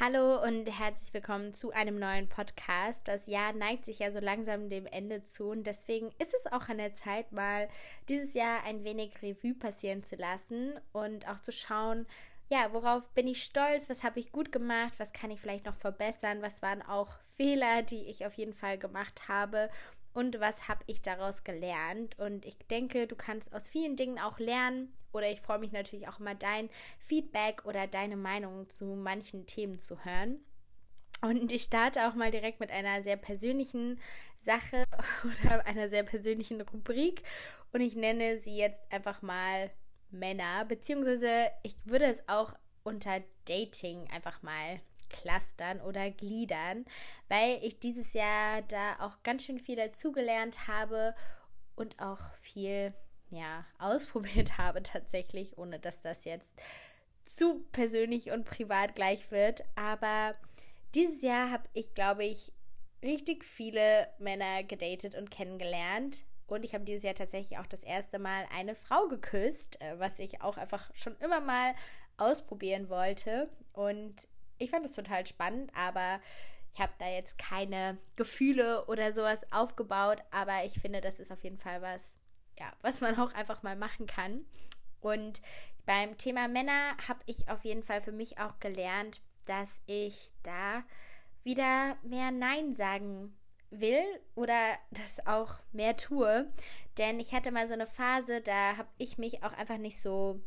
Hallo und herzlich willkommen zu einem neuen Podcast. Das Jahr neigt sich ja so langsam dem Ende zu und deswegen ist es auch an der Zeit, mal dieses Jahr ein wenig Revue passieren zu lassen und auch zu schauen, ja, worauf bin ich stolz, was habe ich gut gemacht, was kann ich vielleicht noch verbessern, was waren auch Fehler, die ich auf jeden Fall gemacht habe und was habe ich daraus gelernt. Und ich denke, du kannst aus vielen Dingen auch lernen oder ich freue mich natürlich auch immer dein Feedback oder deine Meinung zu manchen Themen zu hören. Und ich starte auch mal direkt mit einer sehr persönlichen Sache oder einer sehr persönlichen Rubrik. Und ich nenne sie jetzt einfach mal Männer, beziehungsweise ich würde es auch unter Dating einfach mal clustern oder gliedern, weil ich dieses Jahr da auch ganz schön viel dazugelernt habe und auch viel ja, ausprobiert habe tatsächlich, ohne dass das jetzt zu persönlich und privat gleich wird. Aber dieses Jahr habe ich, glaube ich, richtig viele Männer gedatet und kennengelernt. Und ich habe dieses Jahr tatsächlich auch das erste Mal eine Frau geküsst, äh, was ich auch einfach schon immer mal ausprobieren wollte. Und ich fand es total spannend, aber ich habe da jetzt keine Gefühle oder sowas aufgebaut. Aber ich finde, das ist auf jeden Fall was, ja, was man auch einfach mal machen kann. Und beim Thema Männer habe ich auf jeden Fall für mich auch gelernt, dass ich da wieder mehr Nein sagen will oder das auch mehr tue. Denn ich hatte mal so eine Phase, da habe ich mich auch einfach nicht so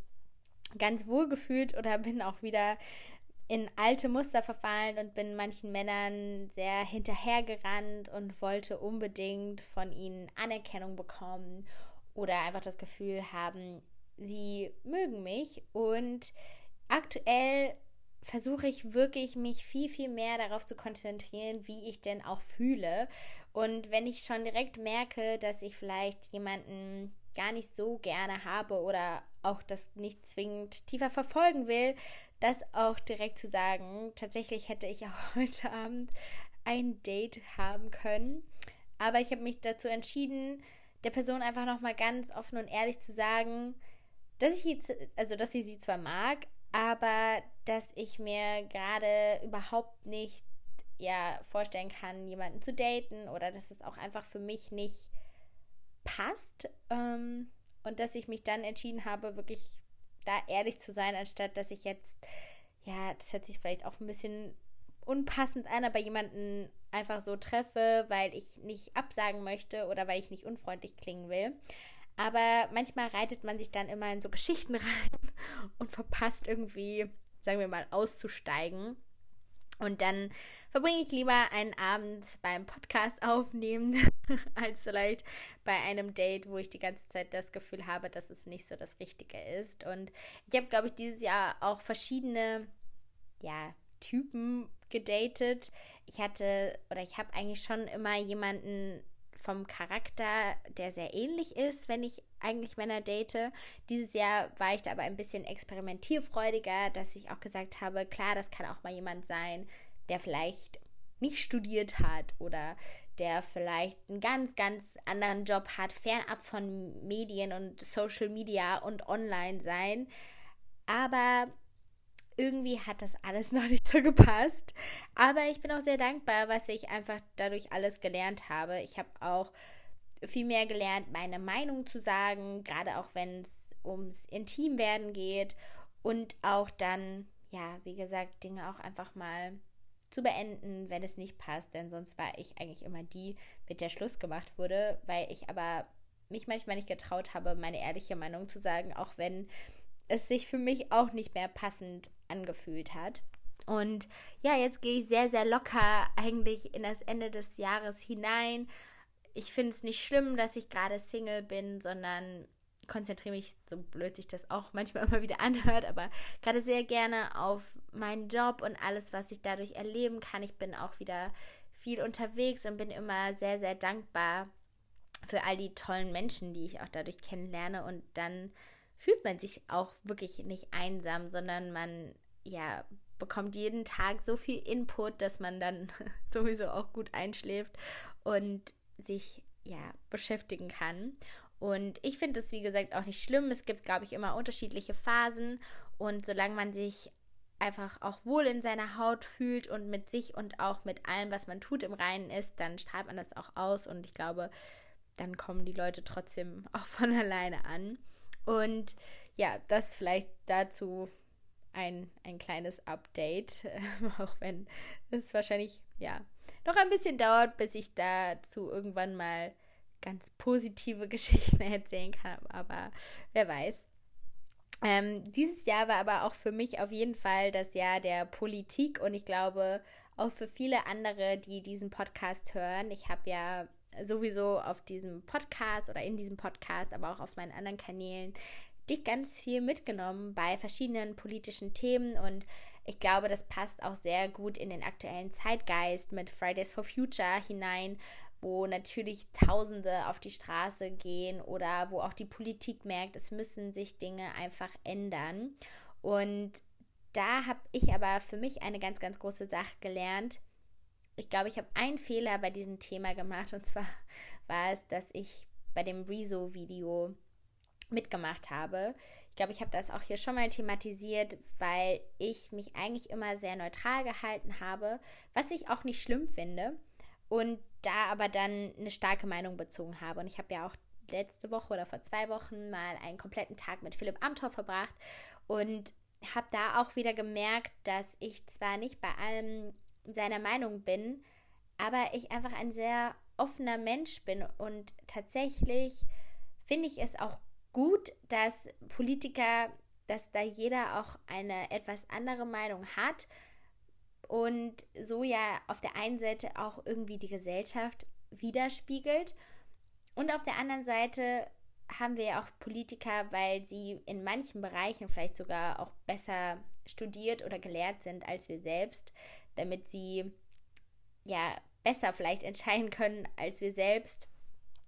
ganz wohl gefühlt oder bin auch wieder in alte Muster verfallen und bin manchen Männern sehr hinterhergerannt und wollte unbedingt von ihnen Anerkennung bekommen oder einfach das Gefühl haben, sie mögen mich. Und aktuell versuche ich wirklich, mich viel, viel mehr darauf zu konzentrieren, wie ich denn auch fühle. Und wenn ich schon direkt merke, dass ich vielleicht jemanden gar nicht so gerne habe oder auch das nicht zwingend tiefer verfolgen will, das auch direkt zu sagen. Tatsächlich hätte ich auch heute Abend ein Date haben können, aber ich habe mich dazu entschieden, der Person einfach noch mal ganz offen und ehrlich zu sagen, dass ich jetzt, also dass sie sie zwar mag, aber dass ich mir gerade überhaupt nicht ja vorstellen kann, jemanden zu daten oder dass es auch einfach für mich nicht passt ähm, und dass ich mich dann entschieden habe, wirklich da ehrlich zu sein, anstatt dass ich jetzt, ja, das hört sich vielleicht auch ein bisschen unpassend an, aber jemanden einfach so treffe, weil ich nicht absagen möchte oder weil ich nicht unfreundlich klingen will. Aber manchmal reitet man sich dann immer in so Geschichten rein und verpasst irgendwie, sagen wir mal, auszusteigen. Und dann verbringe ich lieber einen Abend beim Podcast aufnehmen, als vielleicht bei einem Date, wo ich die ganze Zeit das Gefühl habe, dass es nicht so das Richtige ist. Und ich habe, glaube ich, dieses Jahr auch verschiedene, ja, Typen gedatet. Ich hatte oder ich habe eigentlich schon immer jemanden vom Charakter, der sehr ähnlich ist, wenn ich eigentlich Männer date. Dieses Jahr war ich da aber ein bisschen experimentierfreudiger, dass ich auch gesagt habe, klar, das kann auch mal jemand sein, der vielleicht nicht studiert hat oder der vielleicht einen ganz, ganz anderen Job hat, fernab von Medien und Social Media und Online sein. Aber irgendwie hat das alles noch nicht so gepasst. Aber ich bin auch sehr dankbar, was ich einfach dadurch alles gelernt habe. Ich habe auch viel mehr gelernt, meine Meinung zu sagen, gerade auch wenn es ums Intimwerden geht und auch dann, ja, wie gesagt, Dinge auch einfach mal zu beenden, wenn es nicht passt, denn sonst war ich eigentlich immer die, mit der Schluss gemacht wurde, weil ich aber mich manchmal nicht getraut habe, meine ehrliche Meinung zu sagen, auch wenn es sich für mich auch nicht mehr passend angefühlt hat. Und ja, jetzt gehe ich sehr, sehr locker eigentlich in das Ende des Jahres hinein. Ich finde es nicht schlimm, dass ich gerade Single bin, sondern konzentriere mich, so blöd sich das auch manchmal immer wieder anhört, aber gerade sehr gerne auf meinen Job und alles, was ich dadurch erleben kann. Ich bin auch wieder viel unterwegs und bin immer sehr, sehr dankbar für all die tollen Menschen, die ich auch dadurch kennenlerne und dann fühlt man sich auch wirklich nicht einsam, sondern man ja bekommt jeden Tag so viel Input, dass man dann sowieso auch gut einschläft und sich ja beschäftigen kann. Und ich finde es, wie gesagt, auch nicht schlimm. Es gibt, glaube ich, immer unterschiedliche Phasen. Und solange man sich einfach auch wohl in seiner Haut fühlt und mit sich und auch mit allem, was man tut, im Reinen ist, dann strahlt man das auch aus und ich glaube, dann kommen die Leute trotzdem auch von alleine an. Und ja, das vielleicht dazu ein, ein kleines Update, auch wenn es wahrscheinlich ja noch ein bisschen dauert, bis ich dazu irgendwann mal ganz positive Geschichten erzählen kann, aber wer weiß. Ähm, dieses Jahr war aber auch für mich auf jeden Fall das Jahr der Politik und ich glaube auch für viele andere, die diesen Podcast hören. Ich habe ja sowieso auf diesem Podcast oder in diesem Podcast, aber auch auf meinen anderen Kanälen dich ganz viel mitgenommen bei verschiedenen politischen Themen und ich glaube, das passt auch sehr gut in den aktuellen Zeitgeist mit Fridays for Future hinein, wo natürlich Tausende auf die Straße gehen oder wo auch die Politik merkt, es müssen sich Dinge einfach ändern. Und da habe ich aber für mich eine ganz, ganz große Sache gelernt. Ich glaube, ich habe einen Fehler bei diesem Thema gemacht und zwar war es, dass ich bei dem Rezo-Video mitgemacht habe. Ich glaube, ich habe das auch hier schon mal thematisiert, weil ich mich eigentlich immer sehr neutral gehalten habe, was ich auch nicht schlimm finde und da aber dann eine starke Meinung bezogen habe. Und ich habe ja auch letzte Woche oder vor zwei Wochen mal einen kompletten Tag mit Philipp Amthor verbracht und habe da auch wieder gemerkt, dass ich zwar nicht bei allem seiner Meinung bin, aber ich einfach ein sehr offener Mensch bin und tatsächlich finde ich es auch gut, dass Politiker, dass da jeder auch eine etwas andere Meinung hat und so ja auf der einen Seite auch irgendwie die Gesellschaft widerspiegelt und auf der anderen Seite haben wir ja auch Politiker, weil sie in manchen Bereichen vielleicht sogar auch besser studiert oder gelehrt sind als wir selbst, damit sie ja besser vielleicht entscheiden können als wir selbst,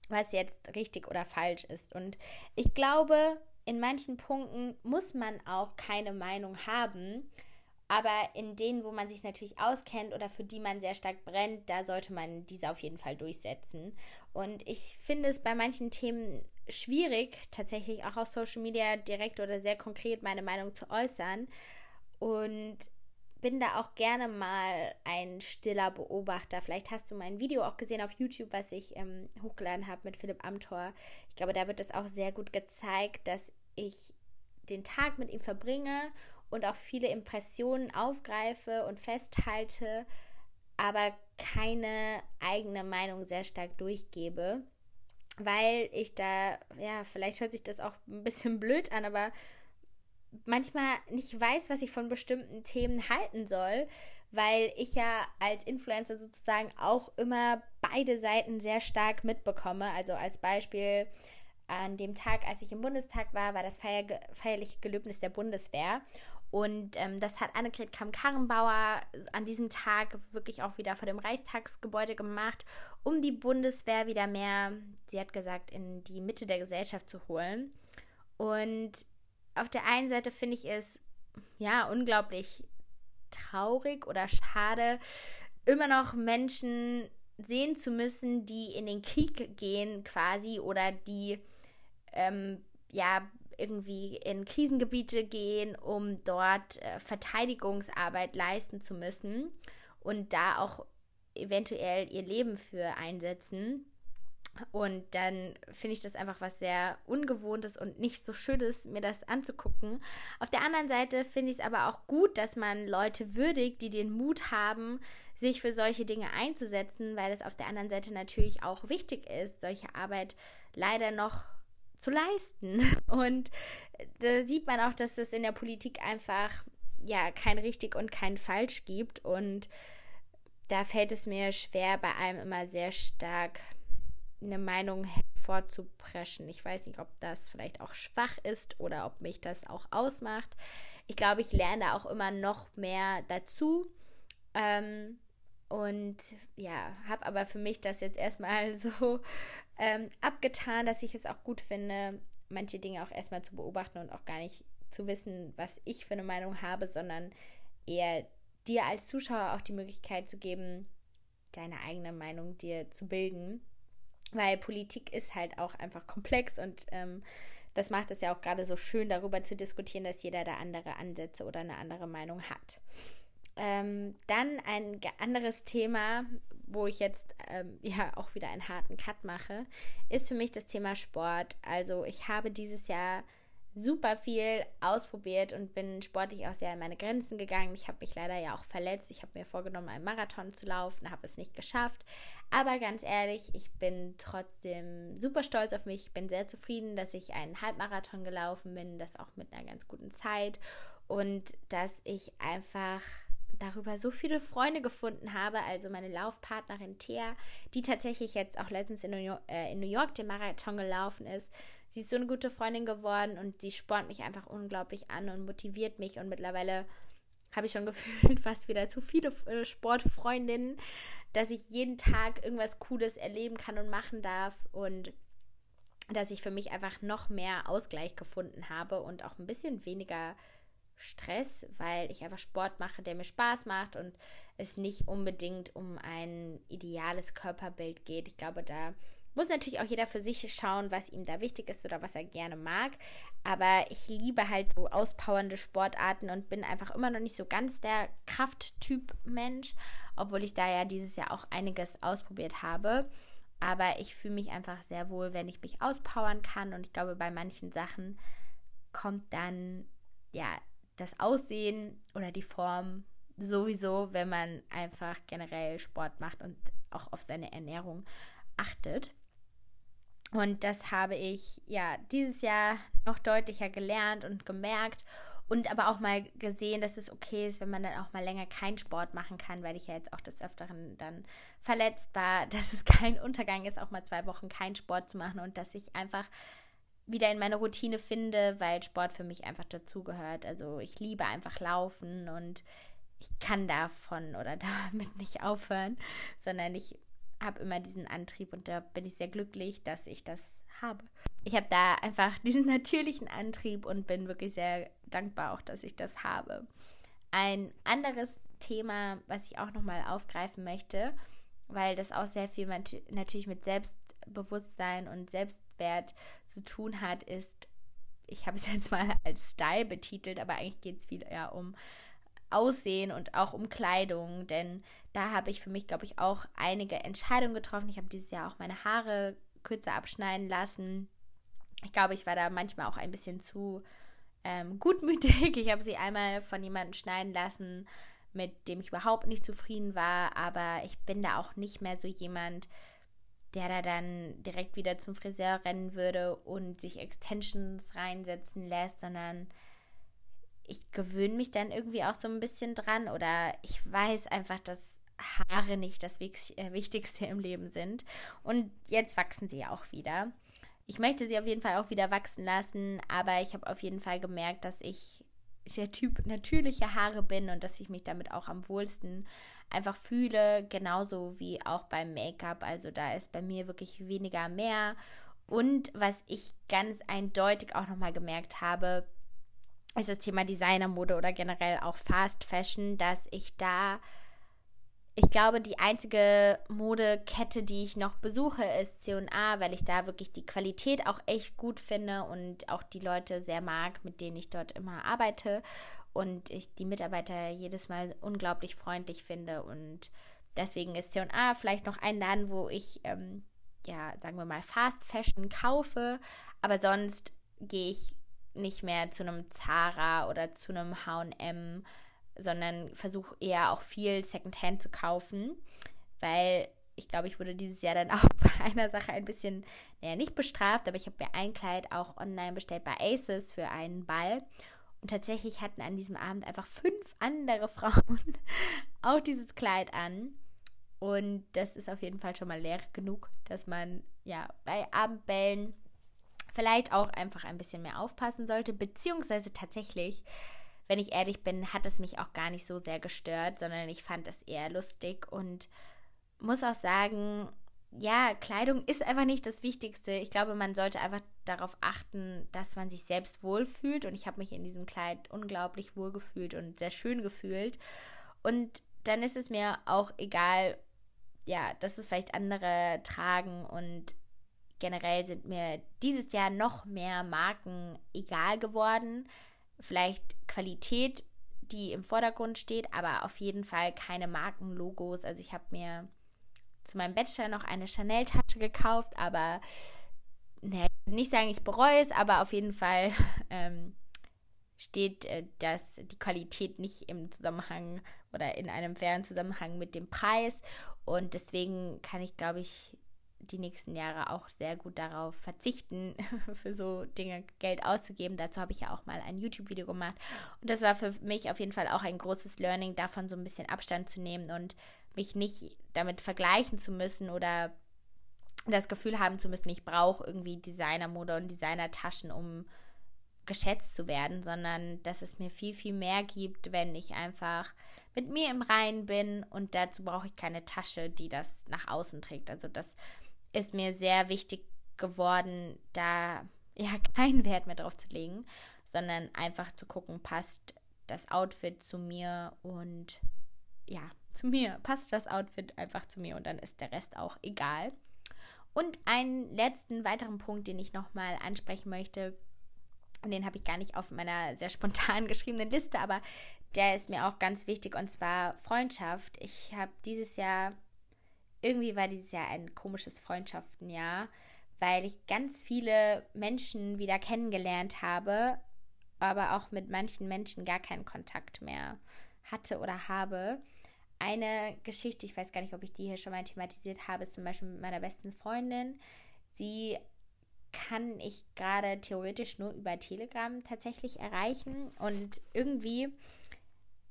was jetzt richtig oder falsch ist. Und ich glaube, in manchen Punkten muss man auch keine Meinung haben, aber in denen, wo man sich natürlich auskennt oder für die man sehr stark brennt, da sollte man diese auf jeden Fall durchsetzen. Und ich finde es bei manchen Themen schwierig, tatsächlich auch auf Social Media direkt oder sehr konkret meine Meinung zu äußern. Und bin da auch gerne mal ein stiller Beobachter. Vielleicht hast du mein Video auch gesehen auf YouTube, was ich ähm, hochgeladen habe mit Philipp Amthor. Ich glaube, da wird es auch sehr gut gezeigt, dass ich den Tag mit ihm verbringe und auch viele Impressionen aufgreife und festhalte, aber keine eigene Meinung sehr stark durchgebe, weil ich da, ja, vielleicht hört sich das auch ein bisschen blöd an, aber manchmal nicht weiß, was ich von bestimmten Themen halten soll, weil ich ja als Influencer sozusagen auch immer beide Seiten sehr stark mitbekomme. Also als Beispiel an dem Tag, als ich im Bundestag war, war das feier feierliche Gelöbnis der Bundeswehr. Und ähm, das hat Annegret Kamm-Karrenbauer an diesem Tag wirklich auch wieder vor dem Reichstagsgebäude gemacht, um die Bundeswehr wieder mehr, sie hat gesagt, in die Mitte der Gesellschaft zu holen. Und auf der einen Seite finde ich es ja unglaublich traurig oder schade, immer noch Menschen sehen zu müssen, die in den Krieg gehen quasi oder die ähm, ja irgendwie in Krisengebiete gehen, um dort äh, Verteidigungsarbeit leisten zu müssen und da auch eventuell ihr Leben für einsetzen. Und dann finde ich das einfach was sehr Ungewohntes und nicht so Schönes, mir das anzugucken. Auf der anderen Seite finde ich es aber auch gut, dass man Leute würdigt, die den Mut haben, sich für solche Dinge einzusetzen, weil es auf der anderen Seite natürlich auch wichtig ist, solche Arbeit leider noch zu leisten. Und da sieht man auch, dass es in der Politik einfach ja kein richtig und kein falsch gibt. Und da fällt es mir schwer, bei allem immer sehr stark eine Meinung hervorzupreschen. Ich weiß nicht, ob das vielleicht auch schwach ist oder ob mich das auch ausmacht. Ich glaube, ich lerne auch immer noch mehr dazu. Ähm, und ja, habe aber für mich das jetzt erstmal so ähm, abgetan, dass ich es auch gut finde, manche Dinge auch erstmal zu beobachten und auch gar nicht zu wissen, was ich für eine Meinung habe, sondern eher dir als Zuschauer auch die Möglichkeit zu geben, deine eigene Meinung dir zu bilden. Weil Politik ist halt auch einfach komplex und ähm, das macht es ja auch gerade so schön, darüber zu diskutieren, dass jeder da andere Ansätze oder eine andere Meinung hat. Ähm, dann ein anderes Thema, wo ich jetzt ähm, ja auch wieder einen harten Cut mache, ist für mich das Thema Sport. Also ich habe dieses Jahr super viel ausprobiert und bin sportlich auch sehr an meine Grenzen gegangen. Ich habe mich leider ja auch verletzt. Ich habe mir vorgenommen, einen Marathon zu laufen, habe es nicht geschafft. Aber ganz ehrlich, ich bin trotzdem super stolz auf mich. Ich bin sehr zufrieden, dass ich einen Halbmarathon gelaufen bin, das auch mit einer ganz guten Zeit und dass ich einfach darüber so viele Freunde gefunden habe. Also meine Laufpartnerin Thea, die tatsächlich jetzt auch letztens in New York, äh, in New York den Marathon gelaufen ist. Sie ist so eine gute Freundin geworden und sie spornt mich einfach unglaublich an und motiviert mich. Und mittlerweile habe ich schon gefühlt fast wieder zu viele äh, Sportfreundinnen, dass ich jeden Tag irgendwas Cooles erleben kann und machen darf. Und dass ich für mich einfach noch mehr Ausgleich gefunden habe und auch ein bisschen weniger Stress, weil ich einfach Sport mache, der mir Spaß macht und es nicht unbedingt um ein ideales Körperbild geht. Ich glaube, da muss natürlich auch jeder für sich schauen, was ihm da wichtig ist oder was er gerne mag. Aber ich liebe halt so auspowernde Sportarten und bin einfach immer noch nicht so ganz der Krafttyp Mensch, obwohl ich da ja dieses Jahr auch einiges ausprobiert habe. Aber ich fühle mich einfach sehr wohl, wenn ich mich auspowern kann. Und ich glaube, bei manchen Sachen kommt dann ja das Aussehen oder die Form sowieso, wenn man einfach generell Sport macht und auch auf seine Ernährung achtet. Und das habe ich ja dieses Jahr noch deutlicher gelernt und gemerkt und aber auch mal gesehen, dass es okay ist, wenn man dann auch mal länger keinen Sport machen kann, weil ich ja jetzt auch des Öfteren dann verletzt war, dass es kein Untergang ist, auch mal zwei Wochen keinen Sport zu machen und dass ich einfach wieder in meine Routine finde, weil Sport für mich einfach dazugehört. Also ich liebe einfach Laufen und ich kann davon oder damit nicht aufhören, sondern ich habe immer diesen Antrieb und da bin ich sehr glücklich, dass ich das habe. Ich habe da einfach diesen natürlichen Antrieb und bin wirklich sehr dankbar auch, dass ich das habe. Ein anderes Thema, was ich auch nochmal aufgreifen möchte, weil das auch sehr viel natürlich mit Selbstbewusstsein und Selbstwert zu tun hat, ist, ich habe es jetzt mal als Style betitelt, aber eigentlich geht es viel eher um Aussehen und auch um Kleidung, denn da habe ich für mich, glaube ich, auch einige Entscheidungen getroffen. Ich habe dieses Jahr auch meine Haare kürzer abschneiden lassen. Ich glaube, ich war da manchmal auch ein bisschen zu ähm, gutmütig. Ich habe sie einmal von jemandem schneiden lassen, mit dem ich überhaupt nicht zufrieden war, aber ich bin da auch nicht mehr so jemand, der da dann direkt wieder zum Friseur rennen würde und sich Extensions reinsetzen lässt, sondern ich gewöhne mich dann irgendwie auch so ein bisschen dran oder ich weiß einfach, dass Haare nicht das äh, Wichtigste im Leben sind. Und jetzt wachsen sie ja auch wieder. Ich möchte sie auf jeden Fall auch wieder wachsen lassen, aber ich habe auf jeden Fall gemerkt, dass ich der Typ natürliche Haare bin und dass ich mich damit auch am wohlsten einfach fühle, genauso wie auch beim Make-up. Also da ist bei mir wirklich weniger mehr. Und was ich ganz eindeutig auch nochmal gemerkt habe, ist das Thema Designermode oder generell auch Fast Fashion, dass ich da, ich glaube, die einzige Modekette, die ich noch besuche, ist C&A, weil ich da wirklich die Qualität auch echt gut finde und auch die Leute sehr mag, mit denen ich dort immer arbeite und ich die Mitarbeiter jedes Mal unglaublich freundlich finde. Und deswegen ist C&A vielleicht noch ein Laden, wo ich, ähm, ja, sagen wir mal, Fast Fashion kaufe, aber sonst gehe ich nicht mehr zu einem Zara oder zu einem HM, sondern versuche eher auch viel Secondhand zu kaufen, weil ich glaube, ich wurde dieses Jahr dann auch bei einer Sache ein bisschen, naja, nicht bestraft, aber ich habe mir ein Kleid auch online bestellt bei Aces für einen Ball. Und tatsächlich hatten an diesem Abend einfach fünf andere Frauen auch dieses Kleid an. Und das ist auf jeden Fall schon mal leer genug, dass man ja bei Abendbällen vielleicht auch einfach ein bisschen mehr aufpassen sollte, beziehungsweise tatsächlich, wenn ich ehrlich bin, hat es mich auch gar nicht so sehr gestört, sondern ich fand es eher lustig und muss auch sagen, ja, Kleidung ist einfach nicht das Wichtigste. Ich glaube, man sollte einfach darauf achten, dass man sich selbst wohlfühlt. Und ich habe mich in diesem Kleid unglaublich wohl gefühlt und sehr schön gefühlt. Und dann ist es mir auch egal, ja, dass es vielleicht andere tragen und generell sind mir dieses Jahr noch mehr Marken egal geworden. Vielleicht Qualität, die im Vordergrund steht, aber auf jeden Fall keine Markenlogos. Also ich habe mir zu meinem Bachelor noch eine Chanel-Tasche gekauft, aber ne, nicht sagen, ich bereue es, aber auf jeden Fall ähm, steht äh, dass die Qualität nicht im Zusammenhang oder in einem fairen Zusammenhang mit dem Preis. Und deswegen kann ich, glaube ich, die nächsten Jahre auch sehr gut darauf verzichten, für so Dinge Geld auszugeben. Dazu habe ich ja auch mal ein YouTube-Video gemacht. Und das war für mich auf jeden Fall auch ein großes Learning, davon so ein bisschen Abstand zu nehmen und mich nicht damit vergleichen zu müssen oder das Gefühl haben zu müssen, ich brauche irgendwie Designermode und Designertaschen, um geschätzt zu werden, sondern dass es mir viel, viel mehr gibt, wenn ich einfach mit mir im Reinen bin und dazu brauche ich keine Tasche, die das nach außen trägt. Also das ist mir sehr wichtig geworden, da ja keinen Wert mehr drauf zu legen, sondern einfach zu gucken, passt das Outfit zu mir und ja, zu mir, passt das Outfit einfach zu mir und dann ist der Rest auch egal. Und einen letzten weiteren Punkt, den ich nochmal ansprechen möchte, und den habe ich gar nicht auf meiner sehr spontan geschriebenen Liste, aber der ist mir auch ganz wichtig und zwar Freundschaft. Ich habe dieses Jahr, irgendwie war dieses Jahr ein komisches Freundschaftenjahr, weil ich ganz viele Menschen wieder kennengelernt habe, aber auch mit manchen Menschen gar keinen Kontakt mehr hatte oder habe. Eine Geschichte, ich weiß gar nicht, ob ich die hier schon mal thematisiert habe, ist zum Beispiel mit meiner besten Freundin. Sie kann ich gerade theoretisch nur über Telegram tatsächlich erreichen und irgendwie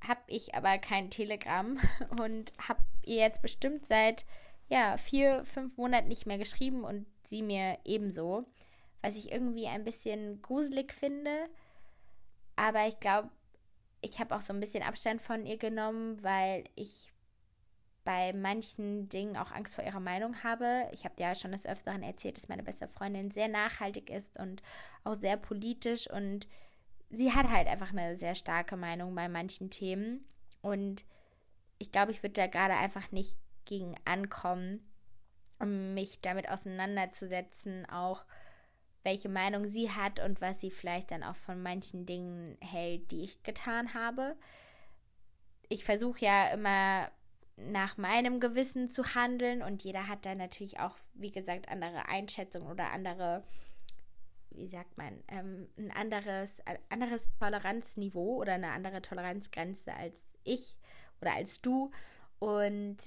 habe ich aber kein Telegram und habe ihr jetzt bestimmt seit ja vier, fünf Monaten nicht mehr geschrieben und sie mir ebenso, was ich irgendwie ein bisschen gruselig finde. Aber ich glaube, ich habe auch so ein bisschen Abstand von ihr genommen, weil ich bei manchen Dingen auch Angst vor ihrer Meinung habe. Ich habe ja schon des Öfteren erzählt, dass meine beste Freundin sehr nachhaltig ist und auch sehr politisch und sie hat halt einfach eine sehr starke Meinung bei manchen Themen und ich glaube, ich würde da gerade einfach nicht gegen ankommen, um mich damit auseinanderzusetzen, auch welche Meinung sie hat und was sie vielleicht dann auch von manchen Dingen hält, die ich getan habe. Ich versuche ja immer nach meinem Gewissen zu handeln und jeder hat da natürlich auch, wie gesagt, andere Einschätzungen oder andere, wie sagt man, ähm, ein anderes, ein anderes Toleranzniveau oder eine andere Toleranzgrenze als ich oder als du. Und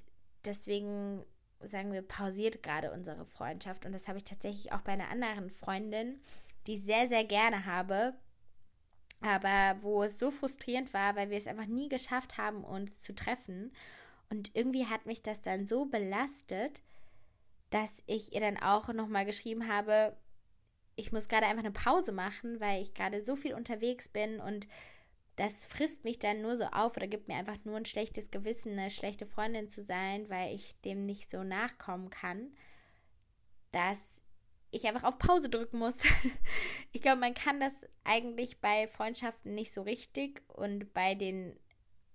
deswegen sagen wir, pausiert gerade unsere Freundschaft. Und das habe ich tatsächlich auch bei einer anderen Freundin, die ich sehr, sehr gerne habe. Aber wo es so frustrierend war, weil wir es einfach nie geschafft haben, uns zu treffen. Und irgendwie hat mich das dann so belastet, dass ich ihr dann auch nochmal geschrieben habe, ich muss gerade einfach eine Pause machen, weil ich gerade so viel unterwegs bin und das frisst mich dann nur so auf oder gibt mir einfach nur ein schlechtes Gewissen, eine schlechte Freundin zu sein, weil ich dem nicht so nachkommen kann, dass ich einfach auf Pause drücken muss. ich glaube, man kann das eigentlich bei Freundschaften nicht so richtig und bei den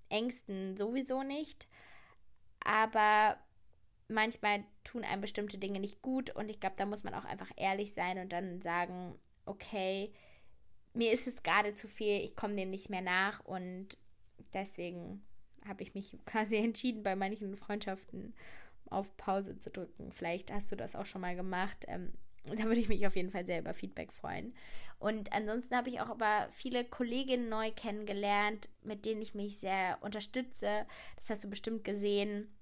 Ängsten sowieso nicht aber manchmal tun einem bestimmte Dinge nicht gut und ich glaube, da muss man auch einfach ehrlich sein und dann sagen, okay, mir ist es gerade zu viel, ich komme dem nicht mehr nach und deswegen habe ich mich quasi entschieden, bei manchen Freundschaften auf Pause zu drücken. Vielleicht hast du das auch schon mal gemacht. Ähm, da würde ich mich auf jeden Fall sehr über Feedback freuen. Und ansonsten habe ich auch aber viele Kolleginnen neu kennengelernt, mit denen ich mich sehr unterstütze. Das hast du bestimmt gesehen,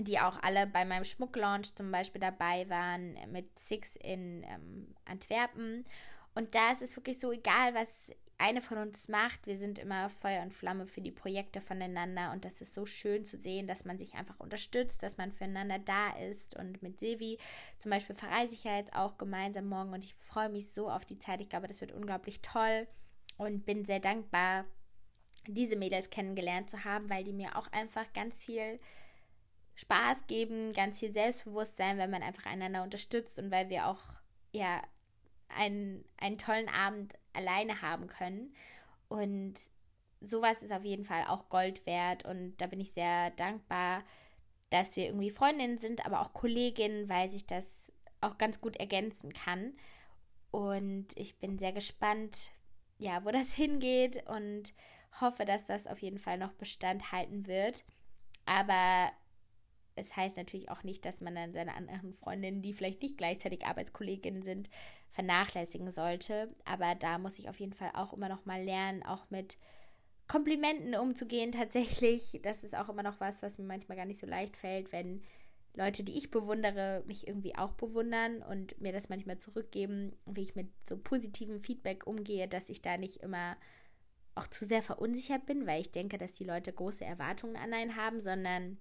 die auch alle bei meinem Schmucklaunch zum Beispiel dabei waren mit Six in ähm, Antwerpen. Und da ist es wirklich so, egal was eine von uns macht. Wir sind immer Feuer und Flamme für die Projekte voneinander und das ist so schön zu sehen, dass man sich einfach unterstützt, dass man füreinander da ist. Und mit Silvi zum Beispiel verreise ich ja jetzt auch gemeinsam morgen und ich freue mich so auf die Zeit. Ich glaube, das wird unglaublich toll und bin sehr dankbar, diese Mädels kennengelernt zu haben, weil die mir auch einfach ganz viel Spaß geben, ganz viel Selbstbewusstsein, weil man einfach einander unterstützt und weil wir auch ja einen, einen tollen Abend alleine haben können. Und sowas ist auf jeden Fall auch Gold wert und da bin ich sehr dankbar, dass wir irgendwie Freundinnen sind, aber auch Kolleginnen, weil sich das auch ganz gut ergänzen kann. Und ich bin sehr gespannt, ja, wo das hingeht und hoffe, dass das auf jeden Fall noch Bestand halten wird. Aber es heißt natürlich auch nicht, dass man dann seine anderen Freundinnen, die vielleicht nicht gleichzeitig Arbeitskolleginnen sind, vernachlässigen sollte. Aber da muss ich auf jeden Fall auch immer noch mal lernen, auch mit Komplimenten umzugehen. Tatsächlich, das ist auch immer noch was, was mir manchmal gar nicht so leicht fällt, wenn Leute, die ich bewundere, mich irgendwie auch bewundern und mir das manchmal zurückgeben, wie ich mit so positivem Feedback umgehe, dass ich da nicht immer auch zu sehr verunsichert bin, weil ich denke, dass die Leute große Erwartungen an einen haben, sondern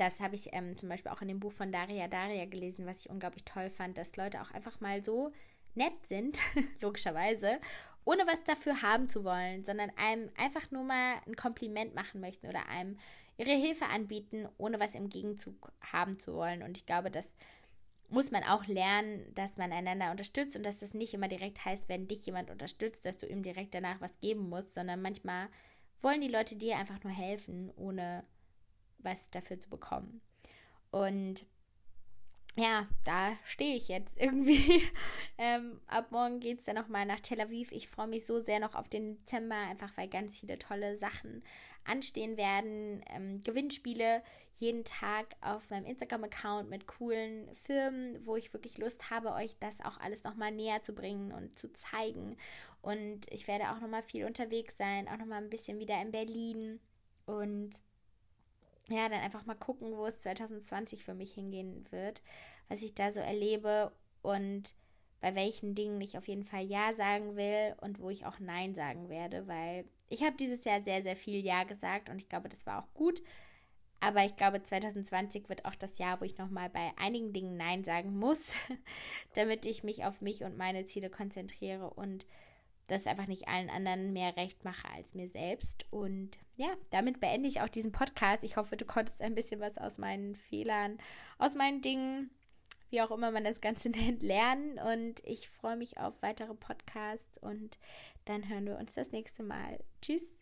das habe ich ähm, zum Beispiel auch in dem Buch von Daria Daria gelesen, was ich unglaublich toll fand, dass Leute auch einfach mal so nett sind, logischerweise, ohne was dafür haben zu wollen, sondern einem einfach nur mal ein Kompliment machen möchten oder einem ihre Hilfe anbieten, ohne was im Gegenzug haben zu wollen. Und ich glaube, das muss man auch lernen, dass man einander unterstützt und dass das nicht immer direkt heißt, wenn dich jemand unterstützt, dass du ihm direkt danach was geben musst, sondern manchmal wollen die Leute dir einfach nur helfen, ohne was dafür zu bekommen. Und ja, da stehe ich jetzt irgendwie. ähm, ab morgen geht es dann nochmal nach Tel Aviv. Ich freue mich so sehr noch auf den Dezember, einfach weil ganz viele tolle Sachen anstehen werden. Ähm, Gewinnspiele jeden Tag auf meinem Instagram-Account mit coolen Firmen, wo ich wirklich Lust habe, euch das auch alles nochmal näher zu bringen und zu zeigen. Und ich werde auch nochmal viel unterwegs sein, auch nochmal ein bisschen wieder in Berlin. Und ja, dann einfach mal gucken, wo es 2020 für mich hingehen wird, was ich da so erlebe und bei welchen Dingen ich auf jeden Fall Ja sagen will und wo ich auch Nein sagen werde, weil ich habe dieses Jahr sehr, sehr viel Ja gesagt und ich glaube, das war auch gut. Aber ich glaube, 2020 wird auch das Jahr, wo ich nochmal bei einigen Dingen Nein sagen muss, damit ich mich auf mich und meine Ziele konzentriere und das einfach nicht allen anderen mehr recht mache als mir selbst. Und ja, damit beende ich auch diesen Podcast. Ich hoffe, du konntest ein bisschen was aus meinen Fehlern, aus meinen Dingen, wie auch immer man das Ganze nennt, lernen. Und ich freue mich auf weitere Podcasts und dann hören wir uns das nächste Mal. Tschüss.